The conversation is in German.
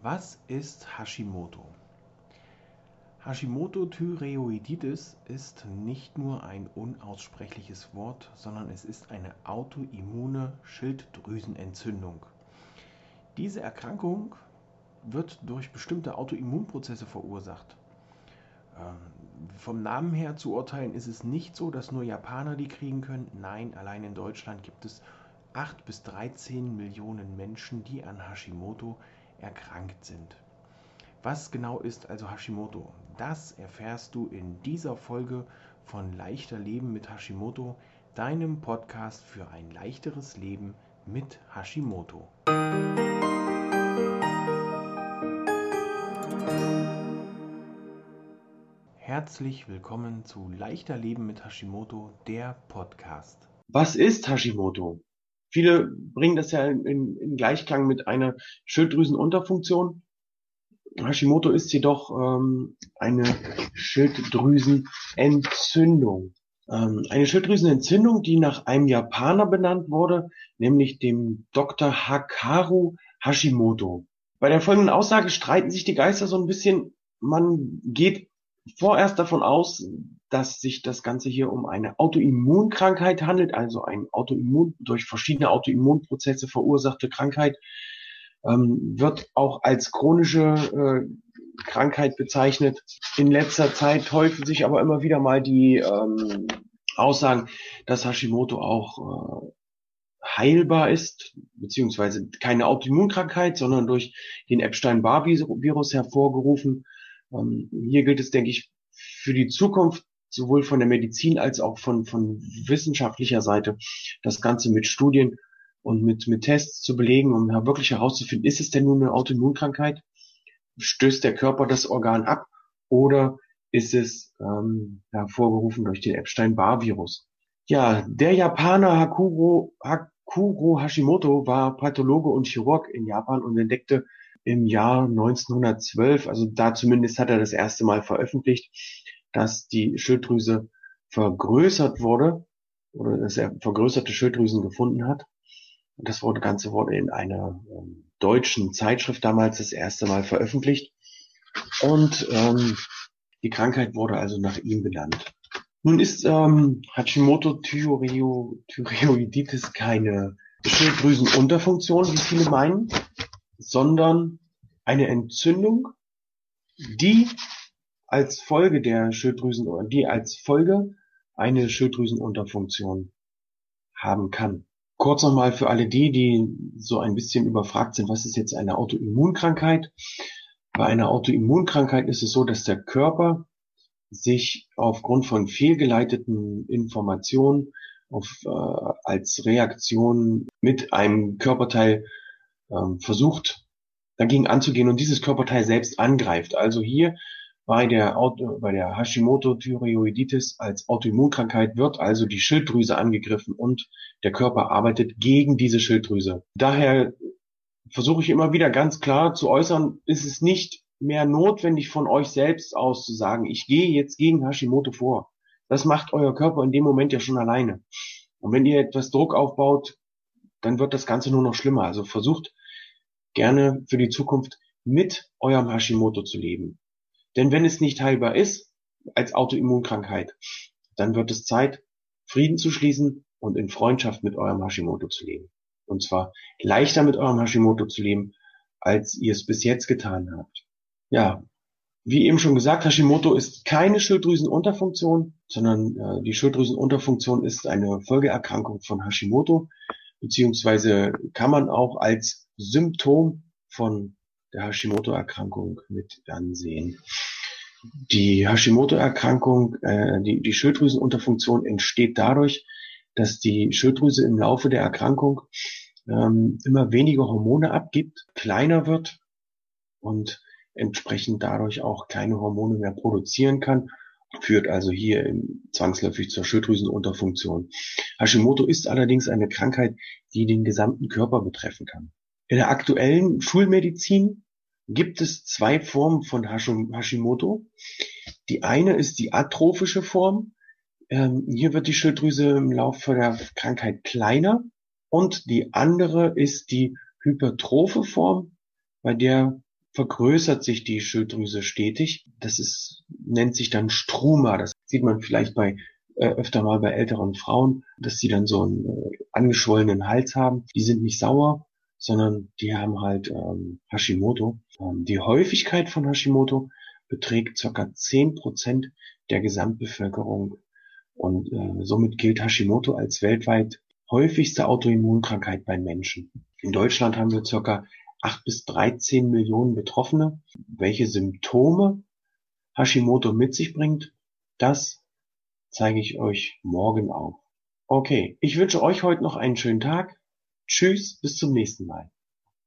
Was ist Hashimoto? Hashimoto-Thyreoiditis ist nicht nur ein unaussprechliches Wort, sondern es ist eine autoimmune Schilddrüsenentzündung. Diese Erkrankung wird durch bestimmte Autoimmunprozesse verursacht. Ähm, vom Namen her zu urteilen ist es nicht so, dass nur Japaner die kriegen können. Nein, allein in Deutschland gibt es 8 bis 13 Millionen Menschen, die an Hashimoto erkrankt sind. Was genau ist also Hashimoto? Das erfährst du in dieser Folge von Leichter Leben mit Hashimoto, deinem Podcast für ein leichteres Leben mit Hashimoto. Herzlich willkommen zu Leichter Leben mit Hashimoto, der Podcast. Was ist Hashimoto? Viele bringen das ja in, in, Gleichklang mit einer Schilddrüsenunterfunktion. Hashimoto ist jedoch ähm, eine Schilddrüsenentzündung. Ähm, eine Schilddrüsenentzündung, die nach einem Japaner benannt wurde, nämlich dem Dr. Hakaru Hashimoto. Bei der folgenden Aussage streiten sich die Geister so ein bisschen. Man geht vorerst davon aus, dass sich das Ganze hier um eine Autoimmunkrankheit handelt, also ein Autoimmun durch verschiedene Autoimmunprozesse verursachte Krankheit, ähm, wird auch als chronische äh, Krankheit bezeichnet. In letzter Zeit häufen sich aber immer wieder mal die ähm, Aussagen, dass Hashimoto auch äh, heilbar ist, beziehungsweise keine Autoimmunkrankheit, sondern durch den Epstein-Barr-Virus hervorgerufen. Ähm, hier gilt es, denke ich, für die Zukunft sowohl von der Medizin als auch von, von wissenschaftlicher Seite das Ganze mit Studien und mit, mit Tests zu belegen, um wirklich herauszufinden, ist es denn nun eine Autoimmunkrankheit? Stößt der Körper das Organ ab oder ist es ähm, hervorgerufen durch den Epstein-Barr-Virus? Ja, der Japaner Hakuro, Hakuro Hashimoto war Pathologe und Chirurg in Japan und entdeckte im Jahr 1912, also da zumindest hat er das erste Mal veröffentlicht, dass die Schilddrüse vergrößert wurde oder dass er vergrößerte Schilddrüsen gefunden hat. Und das Ganze wurde in einer ähm, deutschen Zeitschrift damals das erste Mal veröffentlicht. Und ähm, die Krankheit wurde also nach ihm benannt. Nun ist ähm, Hashimoto-Thyreoiditis keine Schilddrüsenunterfunktion, wie viele meinen, sondern eine Entzündung, die als Folge der Schilddrüsen, die als Folge eine Schilddrüsenunterfunktion haben kann. Kurz nochmal für alle die, die so ein bisschen überfragt sind, was ist jetzt eine Autoimmunkrankheit? Bei einer Autoimmunkrankheit ist es so, dass der Körper sich aufgrund von fehlgeleiteten Informationen auf, äh, als Reaktion mit einem Körperteil äh, versucht, dagegen anzugehen und dieses Körperteil selbst angreift. Also hier bei der, bei der Hashimoto-Thyreoiditis als Autoimmunkrankheit wird also die Schilddrüse angegriffen und der Körper arbeitet gegen diese Schilddrüse. Daher versuche ich immer wieder ganz klar zu äußern, ist es nicht mehr notwendig von euch selbst aus zu sagen, ich gehe jetzt gegen Hashimoto vor. Das macht euer Körper in dem Moment ja schon alleine. Und wenn ihr etwas Druck aufbaut, dann wird das Ganze nur noch schlimmer. Also versucht gerne für die Zukunft mit eurem Hashimoto zu leben. Denn wenn es nicht heilbar ist, als Autoimmunkrankheit, dann wird es Zeit, Frieden zu schließen und in Freundschaft mit eurem Hashimoto zu leben. Und zwar leichter mit eurem Hashimoto zu leben, als ihr es bis jetzt getan habt. Ja, wie eben schon gesagt, Hashimoto ist keine Schilddrüsenunterfunktion, sondern äh, die Schilddrüsenunterfunktion ist eine Folgeerkrankung von Hashimoto, beziehungsweise kann man auch als Symptom von der Hashimoto-Erkrankung mit ansehen. Die Hashimoto-Erkrankung, äh, die, die Schilddrüsenunterfunktion entsteht dadurch, dass die Schilddrüse im Laufe der Erkrankung ähm, immer weniger Hormone abgibt, kleiner wird und entsprechend dadurch auch keine Hormone mehr produzieren kann, führt also hier zwangsläufig zur Schilddrüsenunterfunktion. Hashimoto ist allerdings eine Krankheit, die den gesamten Körper betreffen kann. In der aktuellen Schulmedizin gibt es zwei Formen von Hashimoto. Die eine ist die atrophische Form. Ähm, hier wird die Schilddrüse im Laufe der Krankheit kleiner. Und die andere ist die hypertrophe Form, bei der vergrößert sich die Schilddrüse stetig. Das ist, nennt sich dann Struma. Das sieht man vielleicht bei äh, öfter mal bei älteren Frauen, dass sie dann so einen äh, angeschwollenen Hals haben. Die sind nicht sauer, sondern die haben halt ähm, Hashimoto. Ähm, die Häufigkeit von Hashimoto beträgt circa zehn Prozent der Gesamtbevölkerung und äh, somit gilt Hashimoto als weltweit häufigste Autoimmunkrankheit bei Menschen. In Deutschland haben wir circa 8 bis 13 Millionen Betroffene. Welche Symptome Hashimoto mit sich bringt, das zeige ich euch morgen auf. Okay, ich wünsche euch heute noch einen schönen Tag. Tschüss, bis zum nächsten Mal.